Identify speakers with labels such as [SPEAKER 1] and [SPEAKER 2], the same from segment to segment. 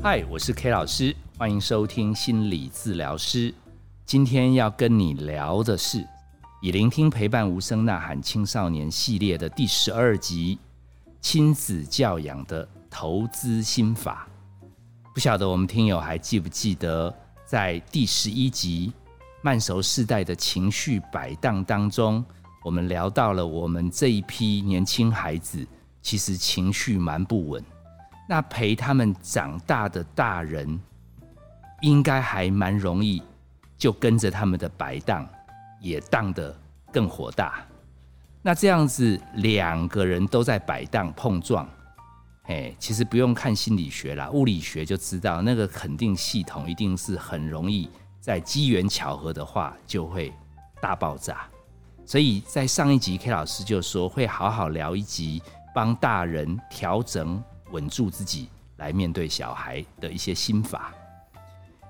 [SPEAKER 1] 嗨，我是 K 老师，欢迎收听心理治疗师。今天要跟你聊的是以聆听陪伴无声呐喊青少年系列的第十二集——亲子教养的投资心法。不晓得我们听友还记不记得，在第十一集“慢熟世代的情绪摆荡”当中，我们聊到了我们这一批年轻孩子其实情绪蛮不稳。那陪他们长大的大人，应该还蛮容易，就跟着他们的摆荡，也荡得更火大。那这样子两个人都在摆荡碰撞，哎，其实不用看心理学啦，物理学就知道，那个肯定系统一定是很容易在机缘巧合的话就会大爆炸。所以在上一集 K 老师就说会好好聊一集，帮大人调整。稳住自己来面对小孩的一些心法。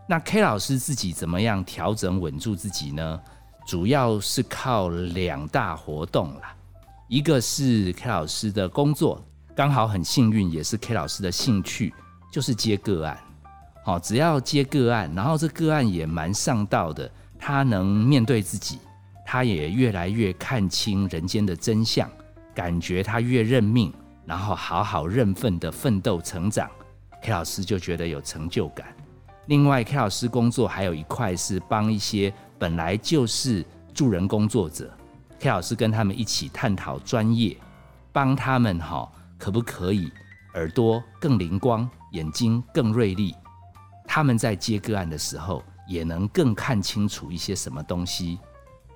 [SPEAKER 1] 那 K 老师自己怎么样调整稳住自己呢？主要是靠两大活动啦，一个是 K 老师的工作，刚好很幸运，也是 K 老师的兴趣，就是接个案。好，只要接个案，然后这个案也蛮上道的，他能面对自己，他也越来越看清人间的真相，感觉他越认命。然后好好认份的奋斗成长，K 老师就觉得有成就感。另外，K 老师工作还有一块是帮一些本来就是助人工作者，K 老师跟他们一起探讨专业，帮他们哈可不可以耳朵更灵光，眼睛更锐利，他们在接个案的时候也能更看清楚一些什么东西。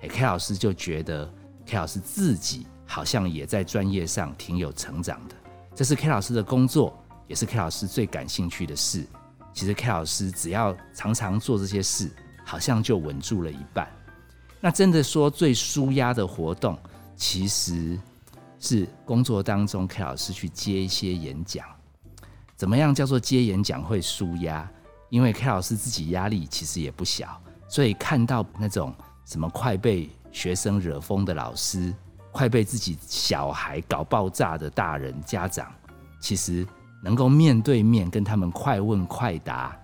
[SPEAKER 1] 哎，K 老师就觉得 K 老师自己。好像也在专业上挺有成长的，这是 K 老师的工作，也是 K 老师最感兴趣的事。其实 K 老师只要常常做这些事，好像就稳住了一半。那真的说最舒压的活动，其实是工作当中 K 老师去接一些演讲。怎么样叫做接演讲会舒压？因为 K 老师自己压力其实也不小，所以看到那种什么快被学生惹疯的老师。快被自己小孩搞爆炸的大人家长，其实能够面对面跟他们快问快答，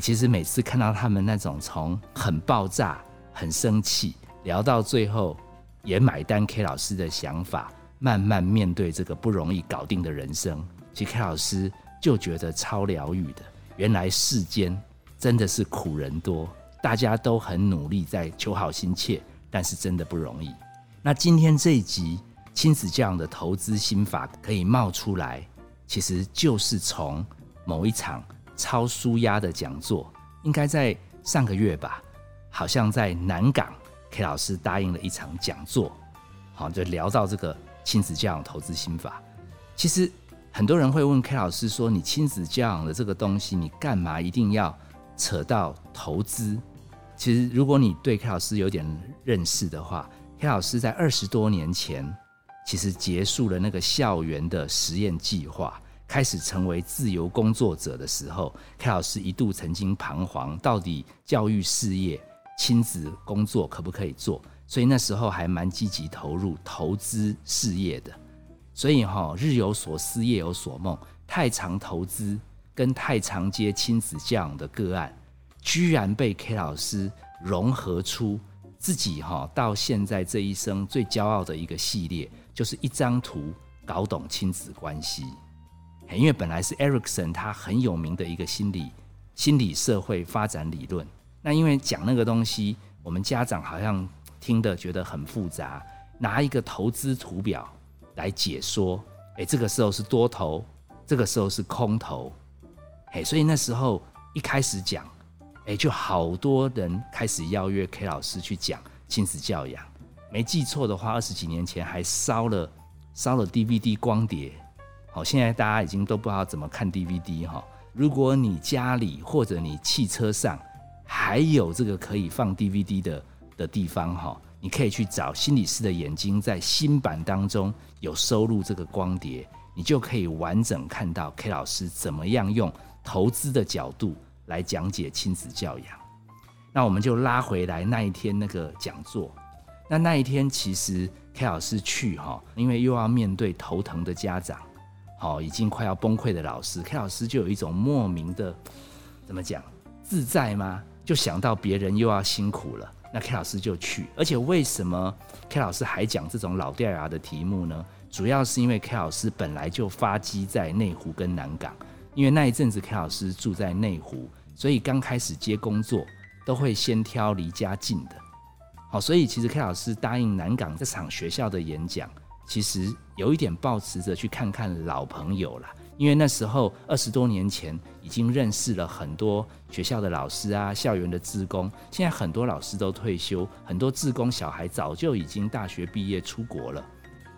[SPEAKER 1] 其实每次看到他们那种从很爆炸、很生气，聊到最后也买单 K 老师的想法，慢慢面对这个不容易搞定的人生，其实 K 老师就觉得超疗愈的。原来世间真的是苦人多，大家都很努力在求好心切，但是真的不容易。那今天这一集亲子教养的投资心法可以冒出来，其实就是从某一场超舒压的讲座，应该在上个月吧，好像在南港 K 老师答应了一场讲座，好就聊到这个亲子教养投资心法。其实很多人会问 K 老师说：“你亲子教养的这个东西，你干嘛一定要扯到投资？”其实如果你对 K 老师有点认识的话，K 老师在二十多年前，其实结束了那个校园的实验计划，开始成为自由工作者的时候，K 老师一度曾经彷徨，到底教育事业、亲子工作可不可以做？所以那时候还蛮积极投入投资事业的。所以哈，日有所思，夜有所梦，太常投资跟太常接亲子教养的个案，居然被 K 老师融合出。自己哈到现在这一生最骄傲的一个系列，就是一张图搞懂亲子关系。因为本来是 Erikson 他很有名的一个心理心理社会发展理论，那因为讲那个东西，我们家长好像听得觉得很复杂，拿一个投资图表来解说，哎，这个时候是多头，这个时候是空头，哎，所以那时候一开始讲。哎，就好多人开始邀约 K 老师去讲亲子教养。没记错的话，二十几年前还烧了烧了 DVD 光碟。好，现在大家已经都不知道怎么看 DVD 哈。如果你家里或者你汽车上还有这个可以放 DVD 的的地方哈，你可以去找心理师的眼睛，在新版当中有收录这个光碟，你就可以完整看到 K 老师怎么样用投资的角度。来讲解亲子教养，那我们就拉回来那一天那个讲座。那那一天其实 K 老师去哈，因为又要面对头疼的家长，好已经快要崩溃的老师，K 老师就有一种莫名的怎么讲自在吗？就想到别人又要辛苦了，那 K 老师就去。而且为什么 K 老师还讲这种老掉牙的题目呢？主要是因为 K 老师本来就发迹在内湖跟南港，因为那一阵子 K 老师住在内湖，所以刚开始接工作都会先挑离家近的。好，所以其实 K 老师答应南港这场学校的演讲，其实有一点抱持着去看看老朋友了，因为那时候二十多年前已经认识了很多学校的老师啊，校园的职工，现在很多老师都退休，很多职工小孩早就已经大学毕业出国了。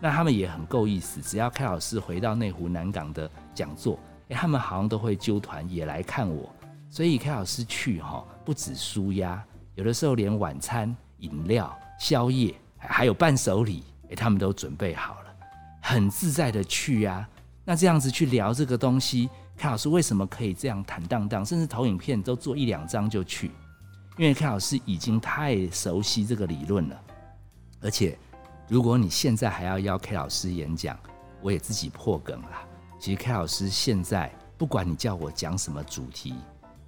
[SPEAKER 1] 那他们也很够意思，只要开老师回到内湖南港的讲座，诶，他们好像都会揪团也来看我。所以 K 老师去哈，不止舒压，有的时候连晚餐、饮料、宵夜，还有伴手礼，诶，他们都准备好了，很自在的去呀。那这样子去聊这个东西，，K 老师为什么可以这样坦荡荡，甚至投影片都做一两张就去？因为 K 老师已经太熟悉这个理论了，而且。如果你现在还要邀 K 老师演讲，我也自己破梗了。其实 K 老师现在不管你叫我讲什么主题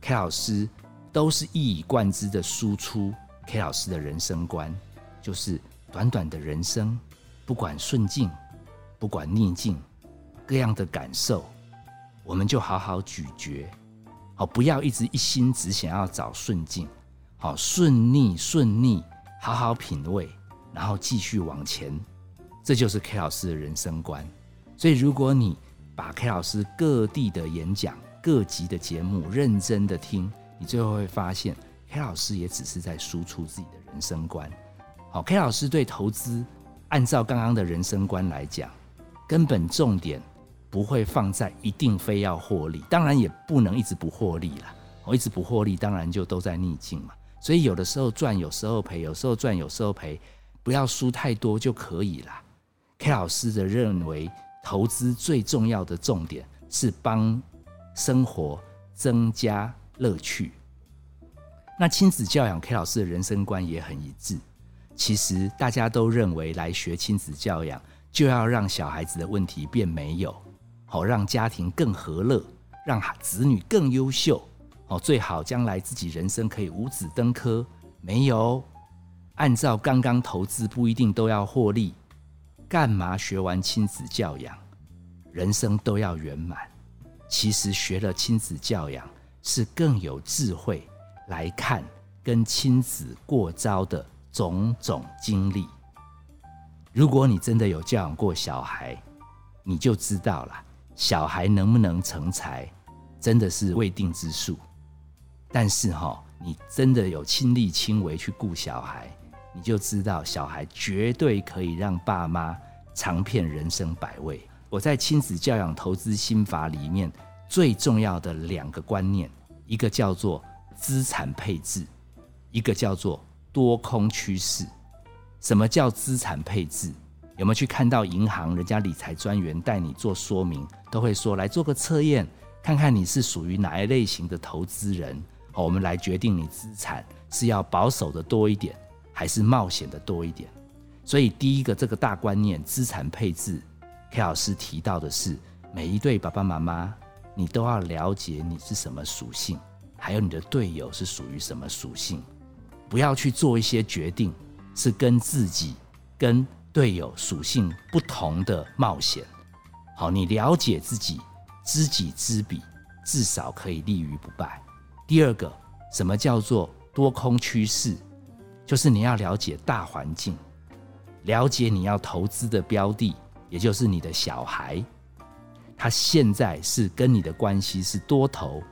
[SPEAKER 1] ，K 老师都是一以贯之的输出 K 老师的人生观，就是短短的人生，不管顺境，不管逆境，各样的感受，我们就好好咀嚼，好不要一直一心只想要找顺境，好顺逆顺逆，好好品味。然后继续往前，这就是 K 老师的人生观。所以，如果你把 K 老师各地的演讲、各级的节目认真的听，你最后会发现，K 老师也只是在输出自己的人生观。好，K 老师对投资，按照刚刚的人生观来讲，根本重点不会放在一定非要获利，当然也不能一直不获利了。我一直不获利，当然就都在逆境嘛。所以有的时候赚，有时候赔，有时候赚，有时候赔。不要输太多就可以了。K 老师的认为，投资最重要的重点是帮生活增加乐趣。那亲子教养，K 老师的人生观也很一致。其实大家都认为，来学亲子教养就要让小孩子的问题变没有，好让家庭更和乐，让子女更优秀，哦，最好将来自己人生可以五子登科。没有。按照刚刚投资不一定都要获利，干嘛学完亲子教养，人生都要圆满？其实学了亲子教养，是更有智慧来看跟亲子过招的种种经历。如果你真的有教养过小孩，你就知道了，小孩能不能成才，真的是未定之数。但是哈，你真的有亲力亲为去顾小孩。你就知道，小孩绝对可以让爸妈尝遍人生百味。我在亲子教养投资心法里面最重要的两个观念，一个叫做资产配置，一个叫做多空趋势。什么叫资产配置？有没有去看到银行人家理财专员带你做说明，都会说来做个测验，看看你是属于哪一类型的投资人，好，我们来决定你资产是要保守的多一点。还是冒险的多一点，所以第一个这个大观念，资产配置，K 老师提到的是，每一对爸爸妈妈，你都要了解你是什么属性，还有你的队友是属于什么属性，不要去做一些决定是跟自己跟队友属性不同的冒险。好，你了解自己，知己知彼，至少可以立于不败。第二个，什么叫做多空趋势？就是你要了解大环境，了解你要投资的标的，也就是你的小孩，他现在是跟你的关系是多头，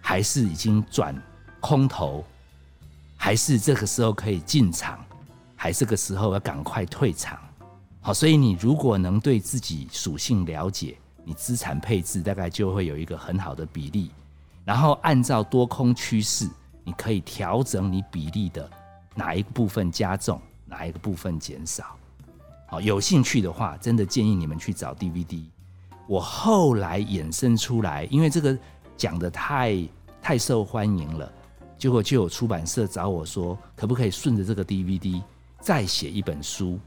[SPEAKER 1] 还是已经转空头，还是这个时候可以进场，还是这个时候要赶快退场？好，所以你如果能对自己属性了解，你资产配置大概就会有一个很好的比例，然后按照多空趋势，你可以调整你比例的。哪一个部分加重，哪一个部分减少？有兴趣的话，真的建议你们去找 DVD。我后来衍生出来，因为这个讲的太太受欢迎了，结果就有出版社找我说，可不可以顺着这个 DVD 再写一本书？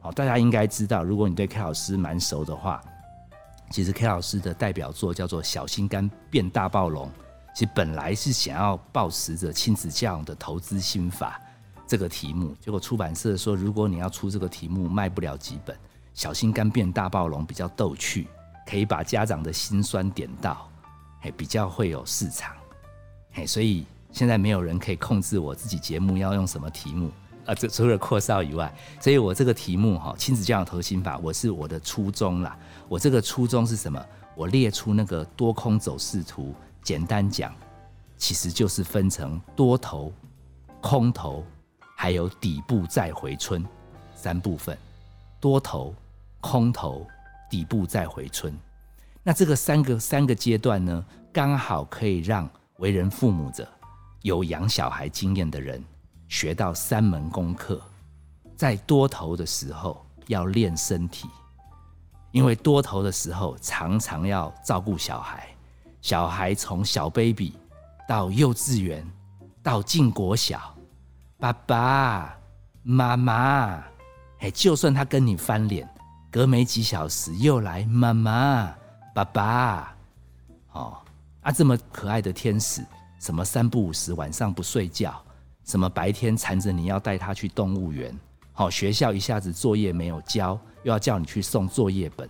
[SPEAKER 1] 好，大家应该知道，如果你对 K 老师蛮熟的话其实 K 老师的代表作叫做《小心肝变大暴龙》，其实本来是想要抱持着亲子教养的投资心法这个题目，结果出版社说，如果你要出这个题目，卖不了几本。小心肝变大暴龙比较逗趣，可以把家长的心酸点到，嘿，比较会有市场，嘿，所以现在没有人可以控制我自己节目要用什么题目啊，这除了扩少以外，所以我这个题目哈，亲子教养投心法，我是我的初衷啦。我这个初衷是什么？我列出那个多空走势图，简单讲，其实就是分成多头、空头，还有底部再回春三部分，多头。空头底部再回春，那这个三个三个阶段呢，刚好可以让为人父母者有养小孩经验的人学到三门功课。在多头的时候要练身体，因为多头的时候常常要照顾小孩，小孩从小 baby 到幼稚园到进国小，爸爸妈妈，哎，就算他跟你翻脸。隔没几小时又来妈妈、爸爸，哦啊，这么可爱的天使，什么三不五时晚上不睡觉，什么白天缠着你要带他去动物园，好学校一下子作业没有交，又要叫你去送作业本，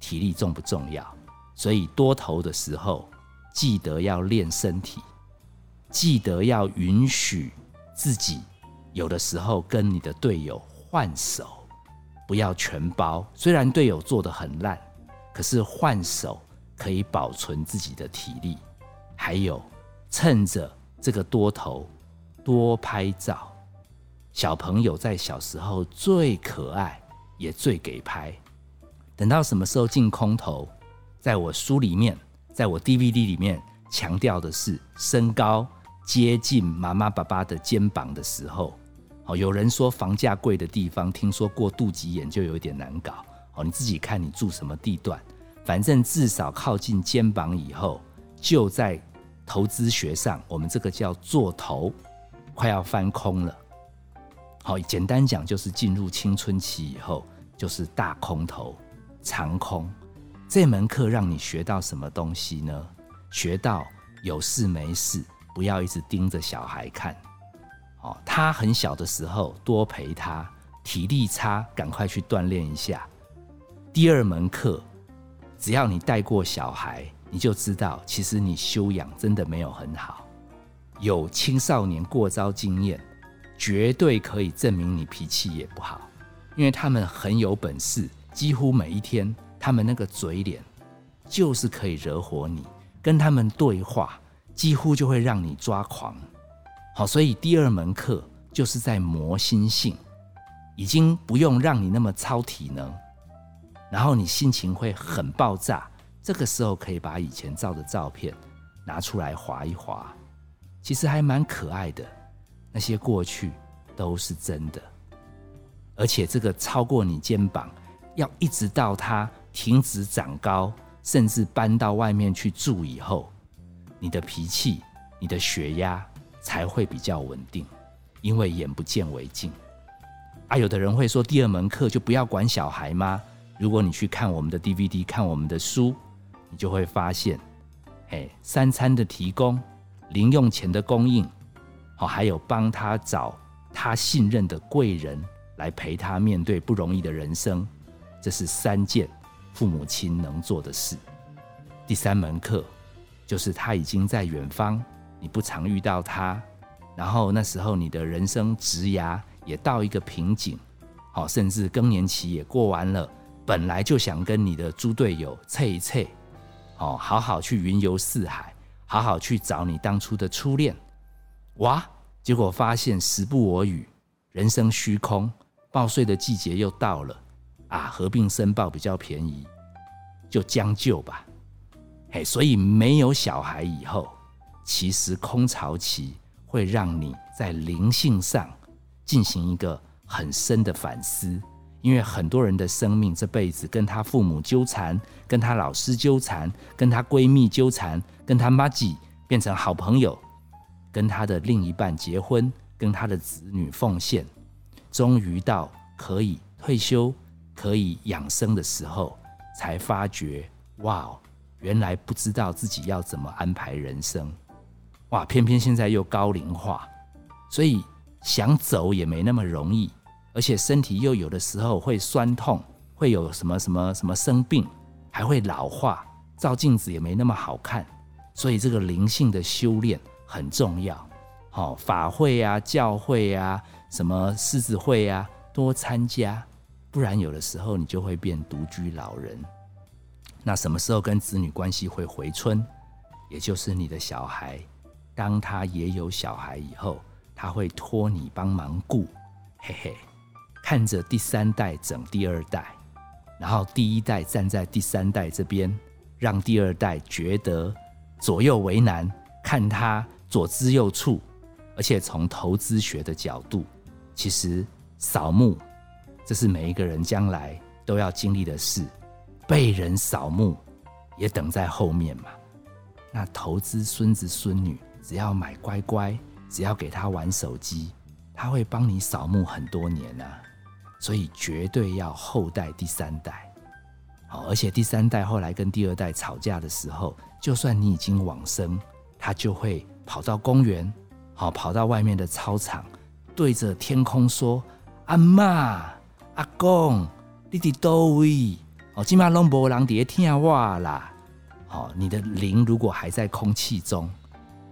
[SPEAKER 1] 体力重不重要？所以多头的时候记得要练身体，记得要允许自己有的时候跟你的队友换手。不要全包，虽然队友做的很烂，可是换手可以保存自己的体力。还有，趁着这个多头多拍照。小朋友在小时候最可爱，也最给拍。等到什么时候进空头，在我书里面，在我 DVD 里面强调的是身高接近妈妈爸爸的肩膀的时候。哦，有人说房价贵的地方，听说过肚脐眼就有点难搞。哦，你自己看你住什么地段，反正至少靠近肩膀以后，就在投资学上，我们这个叫做头，快要翻空了。好，简单讲就是进入青春期以后，就是大空头、长空。这门课让你学到什么东西呢？学到有事没事不要一直盯着小孩看。哦，他很小的时候多陪他，体力差赶快去锻炼一下。第二门课，只要你带过小孩，你就知道，其实你修养真的没有很好。有青少年过招经验，绝对可以证明你脾气也不好，因为他们很有本事，几乎每一天他们那个嘴脸就是可以惹火你，跟他们对话几乎就会让你抓狂。好，所以第二门课就是在磨心性，已经不用让你那么操体能，然后你心情会很爆炸。这个时候可以把以前照的照片拿出来划一划，其实还蛮可爱的。那些过去都是真的，而且这个超过你肩膀，要一直到它停止长高，甚至搬到外面去住以后，你的脾气、你的血压。才会比较稳定，因为眼不见为净。啊，有的人会说，第二门课就不要管小孩吗？如果你去看我们的 DVD，看我们的书，你就会发现，哎，三餐的提供、零用钱的供应，好，还有帮他找他信任的贵人来陪他面对不容易的人生，这是三件父母亲能做的事。第三门课就是他已经在远方。你不常遇到他，然后那时候你的人生职涯也到一个瓶颈，好，甚至更年期也过完了，本来就想跟你的猪队友测一测，哦，好好去云游四海，好好去找你当初的初恋，哇，结果发现时不我与，人生虚空，报税的季节又到了，啊，合并申报比较便宜，就将就吧，嘿，所以没有小孩以后。其实空巢期会让你在灵性上进行一个很深的反思，因为很多人的生命这辈子跟他父母纠缠，跟他老师纠缠，跟他闺蜜纠缠，跟他妈吉变成好朋友，跟他的另一半结婚，跟他的子女奉献，终于到可以退休、可以养生的时候，才发觉，哇，原来不知道自己要怎么安排人生。哇，偏偏现在又高龄化，所以想走也没那么容易，而且身体又有的时候会酸痛，会有什么什么什么生病，还会老化，照镜子也没那么好看。所以这个灵性的修炼很重要。好，法会啊，教会啊，什么狮子会啊，多参加，不然有的时候你就会变独居老人。那什么时候跟子女关系会回春？也就是你的小孩。当他也有小孩以后，他会托你帮忙顾，嘿嘿，看着第三代整第二代，然后第一代站在第三代这边，让第二代觉得左右为难，看他左支右绌，而且从投资学的角度，其实扫墓这是每一个人将来都要经历的事，被人扫墓也等在后面嘛。那投资孙子孙女。只要买乖乖，只要给他玩手机，他会帮你扫墓很多年呢。所以绝对要后代第三代，好，而且第三代后来跟第二代吵架的时候，就算你已经往生，他就会跑到公园，好，跑到外面的操场，对着天空说：“阿妈、阿公，你伫多位？哦，今嘛拢无人伫听话啦。好，你的灵如果还在空气中。”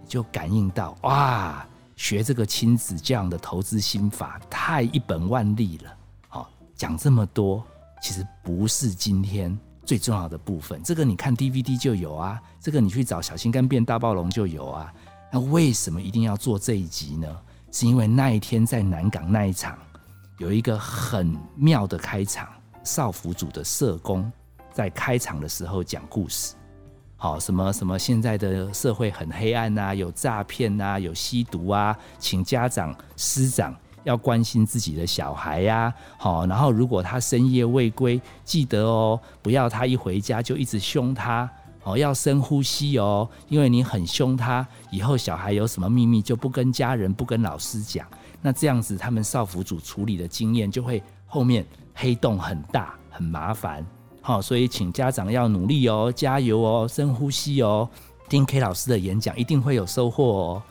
[SPEAKER 1] 就感应到哇，学这个亲子这样的投资心法太一本万利了。好，讲这么多，其实不是今天最重要的部分。这个你看 DVD 就有啊，这个你去找小心肝变大暴龙就有啊。那为什么一定要做这一集呢？是因为那一天在南港那一场有一个很妙的开场，少府组的社工在开场的时候讲故事。好，什么什么？现在的社会很黑暗呐，有诈骗呐，有吸毒啊，请家长师长要关心自己的小孩呀。好，然后如果他深夜未归，记得哦，不要他一回家就一直凶他。哦，要深呼吸哦，因为你很凶他，以后小孩有什么秘密就不跟家人、不跟老师讲。那这样子，他们少辅组处理的经验就会后面黑洞很大，很麻烦。好，所以请家长要努力哦，加油哦，深呼吸哦，听 K 老师的演讲一定会有收获哦。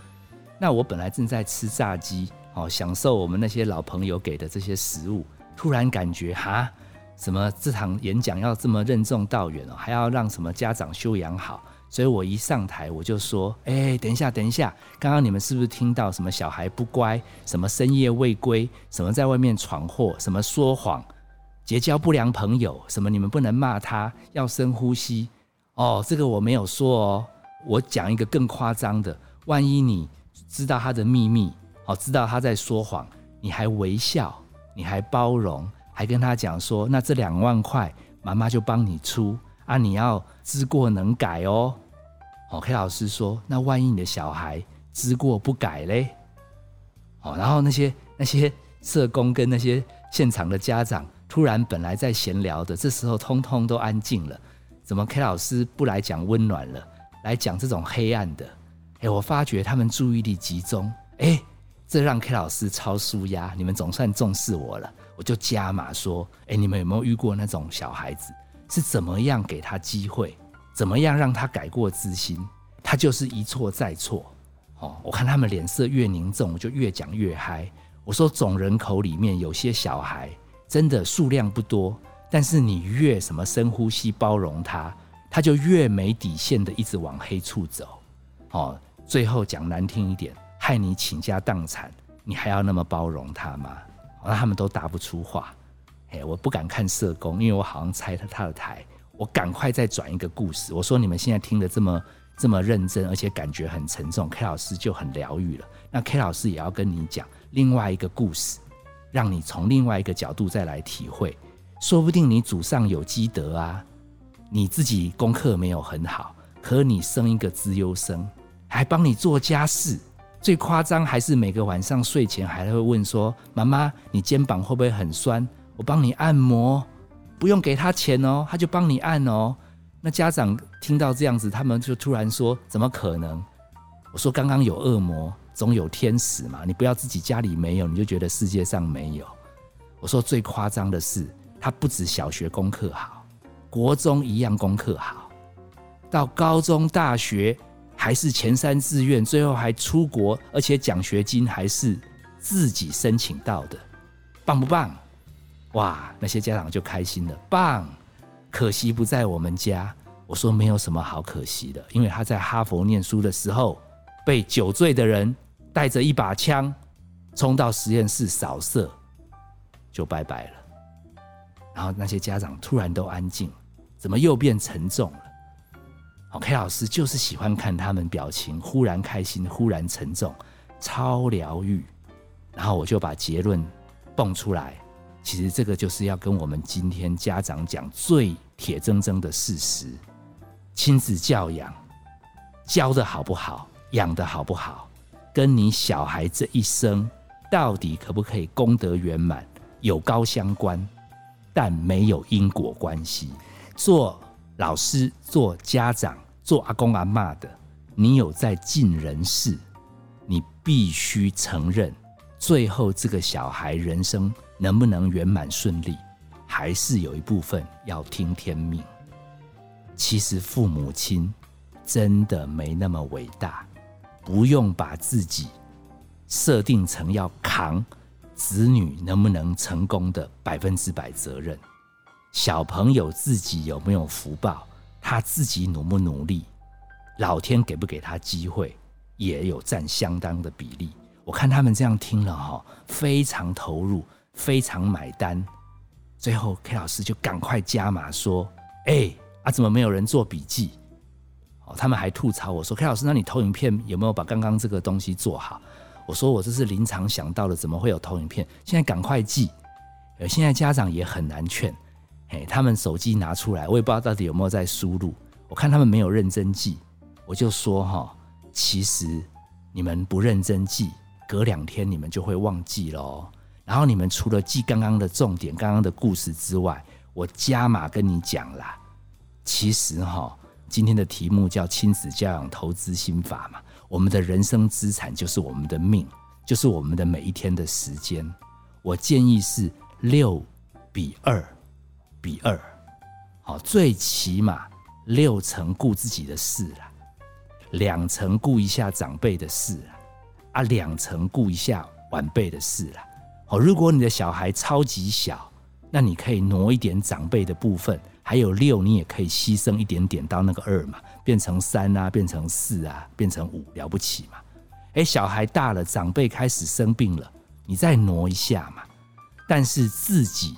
[SPEAKER 1] 那我本来正在吃炸鸡，哦，享受我们那些老朋友给的这些食物，突然感觉哈，什么这场演讲要这么任重道远哦，还要让什么家长修养好，所以我一上台我就说，哎，等一下，等一下，刚刚你们是不是听到什么小孩不乖，什么深夜未归，什么在外面闯祸，什么说谎？结交不良朋友，什么你们不能骂他，要深呼吸。哦，这个我没有说哦。我讲一个更夸张的，万一你知道他的秘密，哦，知道他在说谎，你还微笑，你还包容，还跟他讲说，那这两万块妈妈就帮你出啊，你要知过能改哦。哦，K 老师说，那万一你的小孩知过不改嘞？哦，然后那些那些社工跟那些现场的家长。突然，本来在闲聊的，这时候通通都安静了。怎么 K 老师不来讲温暖了，来讲这种黑暗的？哎，我发觉他们注意力集中，哎，这让 K 老师超舒压。你们总算重视我了，我就加码说，哎，你们有没有遇过那种小孩子？是怎么样给他机会？怎么样让他改过自新？他就是一错再错。哦，我看他们脸色越凝重，我就越讲越嗨。我说，总人口里面有些小孩。真的数量不多，但是你越什么深呼吸包容他，他就越没底线的一直往黑处走。哦，最后讲难听一点，害你倾家荡产，你还要那么包容他吗？那他们都答不出话。哎，我不敢看社工，因为我好像拆了他的台。我赶快再转一个故事。我说你们现在听的这么这么认真，而且感觉很沉重，K 老师就很疗愈了。那 K 老师也要跟你讲另外一个故事。让你从另外一个角度再来体会，说不定你祖上有积德啊，你自己功课没有很好，可你生一个资优生，还帮你做家事，最夸张还是每个晚上睡前还会问说：“妈妈，你肩膀会不会很酸？我帮你按摩，不用给他钱哦，他就帮你按哦。”那家长听到这样子，他们就突然说：“怎么可能？”我说：“刚刚有恶魔。”总有天使嘛，你不要自己家里没有，你就觉得世界上没有。我说最夸张的是，他不止小学功课好，国中一样功课好，到高中、大学还是前三志愿，最后还出国，而且奖学金还是自己申请到的，棒不棒？哇，那些家长就开心了，棒！可惜不在我们家。我说没有什么好可惜的，因为他在哈佛念书的时候，被酒醉的人带着一把枪冲到实验室扫射，就拜拜了。然后那些家长突然都安静，怎么又变沉重了？好，K 老师就是喜欢看他们表情忽然开心，忽然沉重，超疗愈。然后我就把结论蹦出来，其实这个就是要跟我们今天家长讲最铁铮铮的事实。亲子教养教的好不好，养的好不好，跟你小孩这一生到底可不可以功德圆满有高相关，但没有因果关系。做老师、做家长、做阿公阿妈的，你有在尽人事，你必须承认，最后这个小孩人生能不能圆满顺利，还是有一部分要听天命。其实父母亲真的没那么伟大，不用把自己设定成要扛子女能不能成功的百分之百责任。小朋友自己有没有福报，他自己努不努力，老天给不给他机会，也有占相当的比例。我看他们这样听了哈，非常投入，非常买单。最后 K 老师就赶快加码说：“哎。”啊，怎么没有人做笔记？哦，他们还吐槽我说：“K 老师，那你投影片有没有把刚刚这个东西做好？”我说：“我这是临场想到的，怎么会有投影片？现在赶快记。”呃，现在家长也很难劝，嘿，他们手机拿出来，我也不知道到底有没有在输入。我看他们没有认真记，我就说：“哈，其实你们不认真记，隔两天你们就会忘记喽。然后你们除了记刚刚的重点、刚刚的故事之外，我加码跟你讲啦。”其实哈，今天的题目叫亲子教养投资心法嘛。我们的人生资产就是我们的命，就是我们的每一天的时间。我建议是六比二比二，好，最起码六成顾自己的事啦，两成顾一下长辈的事啦，啊，两成顾一下晚辈的事啦。哦，如果你的小孩超级小，那你可以挪一点长辈的部分。还有六，你也可以牺牲一点点到那个二嘛，变成三啊，变成四啊，变成五，了不起嘛？哎，小孩大了，长辈开始生病了，你再挪一下嘛。但是自己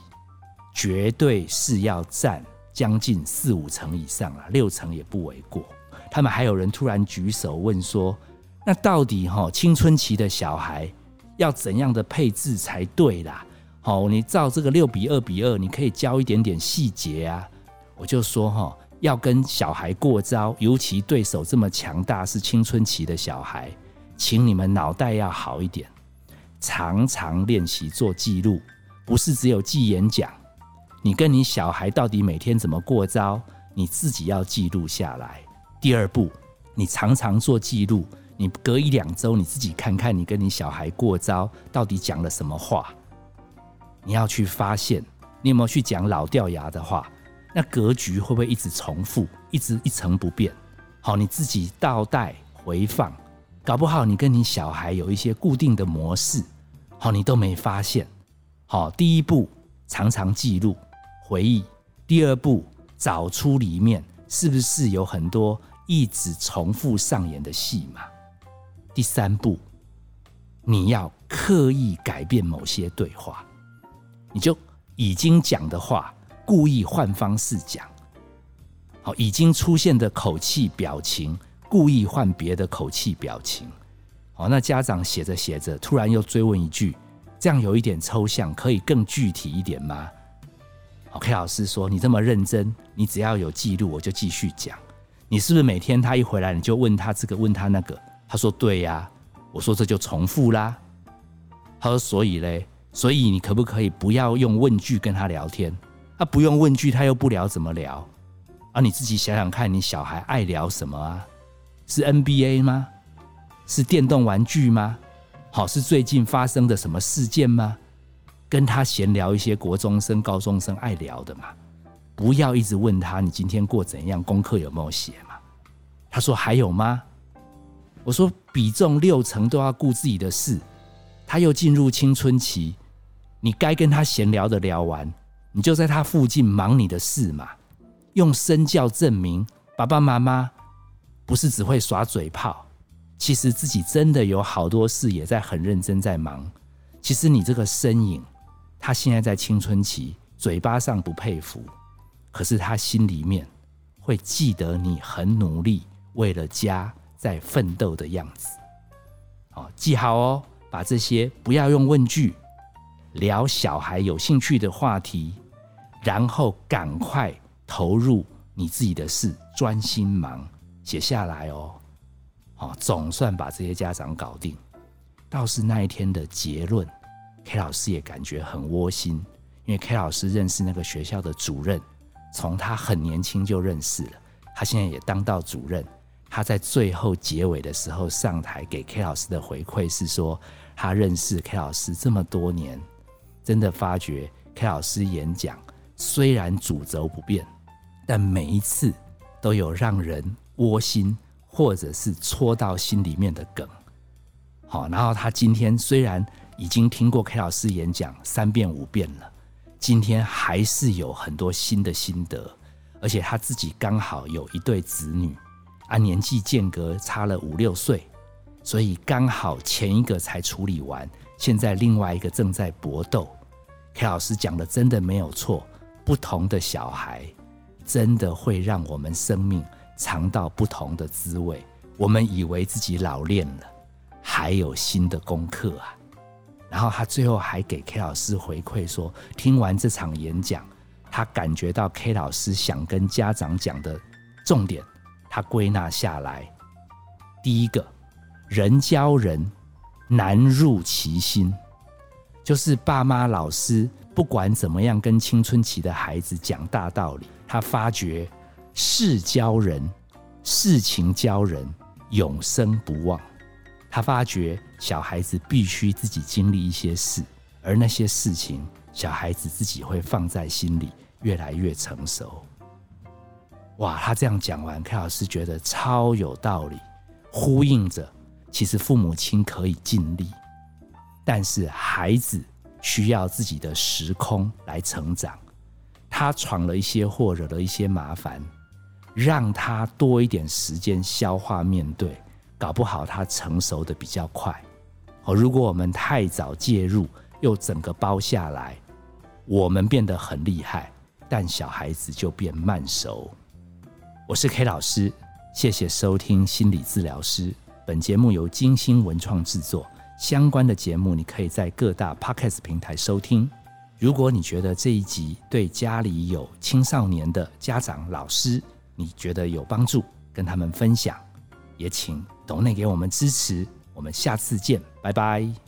[SPEAKER 1] 绝对是要占将近四五成以上了，六成也不为过。他们还有人突然举手问说：“那到底哈青春期的小孩要怎样的配置才对啦？”好，你照这个六比二比二，你可以教一点点细节啊。我就说哈，要跟小孩过招，尤其对手这么强大，是青春期的小孩，请你们脑袋要好一点，常常练习做记录，不是只有记演讲。你跟你小孩到底每天怎么过招，你自己要记录下来。第二步，你常常做记录，你隔一两周你自己看看，你跟你小孩过招到底讲了什么话，你要去发现，你有没有去讲老掉牙的话。那格局会不会一直重复，一直一成不变？好，你自己倒带回放，搞不好你跟你小孩有一些固定的模式，好，你都没发现。好，第一步常常记录回忆，第二步找出里面是不是有很多一直重复上演的戏码，第三步你要刻意改变某些对话，你就已经讲的话。故意换方式讲，好，已经出现的口气表情，故意换别的口气表情，好，那家长写着写着，突然又追问一句，这样有一点抽象，可以更具体一点吗？OK，老师说你这么认真，你只要有记录，我就继续讲。你是不是每天他一回来，你就问他这个，问他那个？他说对呀。我说这就重复啦。他说所以嘞，所以你可不可以不要用问句跟他聊天？他不用问句，他又不聊，怎么聊？啊，你自己想想看，你小孩爱聊什么啊？是 NBA 吗？是电动玩具吗？好，是最近发生的什么事件吗？跟他闲聊一些国中生、高中生爱聊的嘛。不要一直问他你今天过怎样，功课有没有写嘛？他说还有吗？我说比重六成都要顾自己的事，他又进入青春期，你该跟他闲聊的聊完，你就在他附近忙你的事嘛。用身教证明爸爸妈妈不是只会耍嘴炮，其实自己真的有好多事也在很认真在忙。其实你这个身影，他现在在青春期，嘴巴上不佩服，可是他心里面会记得你很努力为了家。在奋斗的样子，好记好哦。把这些不要用问句，聊小孩有兴趣的话题，然后赶快投入你自己的事，专心忙，写下来哦。哦，总算把这些家长搞定。倒是那一天的结论，K 老师也感觉很窝心，因为 K 老师认识那个学校的主任，从他很年轻就认识了，他现在也当到主任。他在最后结尾的时候上台给 K 老师的回馈是说，他认识 K 老师这么多年，真的发觉 K 老师演讲虽然主轴不变，但每一次都有让人窝心或者是戳到心里面的梗。好，然后他今天虽然已经听过 K 老师演讲三遍五遍了，今天还是有很多新的心得，而且他自己刚好有一对子女。啊，年纪间隔差了五六岁，所以刚好前一个才处理完，现在另外一个正在搏斗。K 老师讲的真的没有错，不同的小孩真的会让我们生命尝到不同的滋味。我们以为自己老练了，还有新的功课啊。然后他最后还给 K 老师回馈说，听完这场演讲，他感觉到 K 老师想跟家长讲的重点。他归纳下来，第一个人教人难入其心，就是爸妈、老师不管怎么样跟青春期的孩子讲大道理，他发觉事教人、事情教人永生不忘。他发觉小孩子必须自己经历一些事，而那些事情小孩子自己会放在心里，越来越成熟。哇，他这样讲完，K 老师觉得超有道理，呼应着其实父母亲可以尽力，但是孩子需要自己的时空来成长。他闯了一些祸，惹了一些麻烦，让他多一点时间消化面对，搞不好他成熟的比较快。哦，如果我们太早介入，又整个包下来，我们变得很厉害，但小孩子就变慢熟。我是 K 老师，谢谢收听心理治疗师。本节目由金星文创制作，相关的节目你可以在各大 Podcast 平台收听。如果你觉得这一集对家里有青少年的家长、老师，你觉得有帮助，跟他们分享，也请董内给我们支持。我们下次见，拜拜。